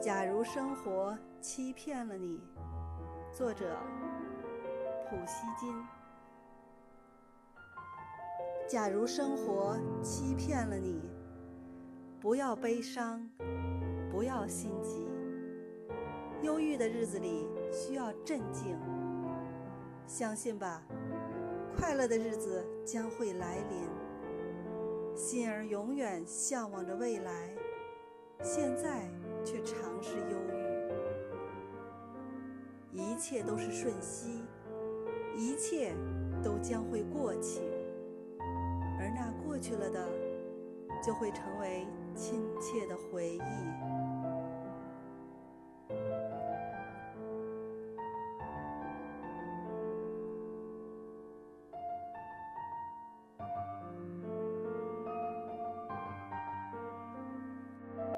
假如生活欺骗了你，作者普希金。假如生活欺骗了你，不要悲伤，不要心急。忧郁的日子里需要镇静，相信吧，快乐的日子将会来临。心儿永远向往着未来，现在。却常是忧郁，一切都是瞬息，一切都将会过去，而那过去了的，就会成为亲切的回忆。